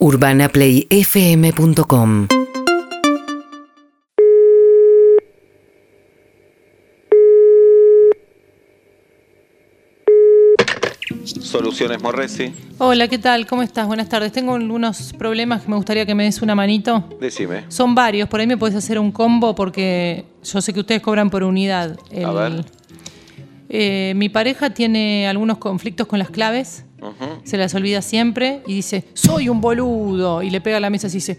UrbanaPlayFM.com Soluciones Morresi, Hola, ¿qué tal? ¿Cómo estás? Buenas tardes. Tengo algunos problemas que me gustaría que me des una manito. decime. Son varios, por ahí me puedes hacer un combo porque yo sé que ustedes cobran por unidad. A ver. Eh, mi pareja tiene algunos conflictos con las claves, Ujú. Se las olvida siempre y dice, soy un boludo. Y le pega a la mesa y dice,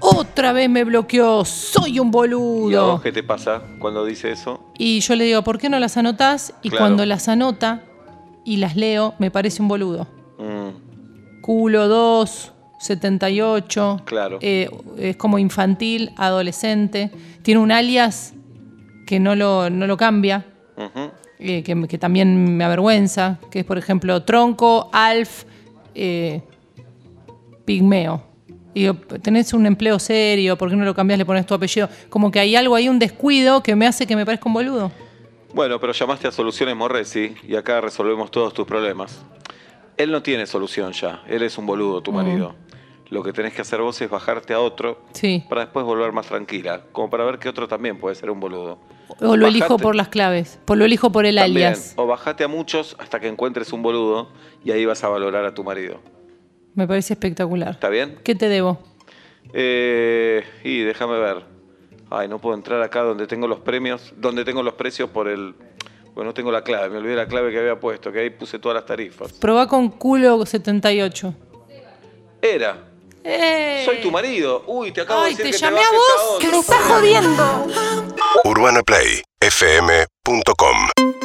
otra vez me bloqueó, soy un ¿Y a vos boludo. qué te pasa cuando dice eso? Y yo le digo, ¿por qué no las anotás? Y Claro. cuando las anota y las leo, me parece un boludo. Mm, Culo 2, 78. Claro. Eh, es como infantil, adolescente. Tiene un alias que no lo, no lo cambia. Eh, que, que también me avergüenza, que es, por ejemplo, Tronco, Alf, eh, Pigmeo. Y digo, tenés un empleo serio, ¿por qué no lo cambias, le pones tu apellido? Como que hay algo ahí, un descuido que me hace que me parezca un boludo. Bueno, pero llamaste a Soluciones Morresi y acá resolvemos todos tus problemas. Él no tiene solución ya, él es un boludo, tu marido. Lo que tenés que hacer vos es bajarte a otro Sí. para después volver más tranquila, como para ver que otro también puede ser un boludo. O lo elijo por las claves, por lo elijo por el También, alias. O bajate a muchos hasta que encuentres un boludo y ahí vas a valorar a tu marido. Me parece espectacular. ¿Está bien? ¿Qué te debo? Eh, y déjame ver. Ay, no puedo entrar acá donde tengo los premios, donde tengo los precios por el... Bueno, no tengo la clave, me olvidé la clave que había puesto, que ahí puse todas las tarifas. Probá con culo 78. Era. ¡Eh! Soy tu marido. Uy, te acabo Ay, de decir ¿te que llamé te a vos? ¡Que me estás jodiendo! UrbanaPlayFM.com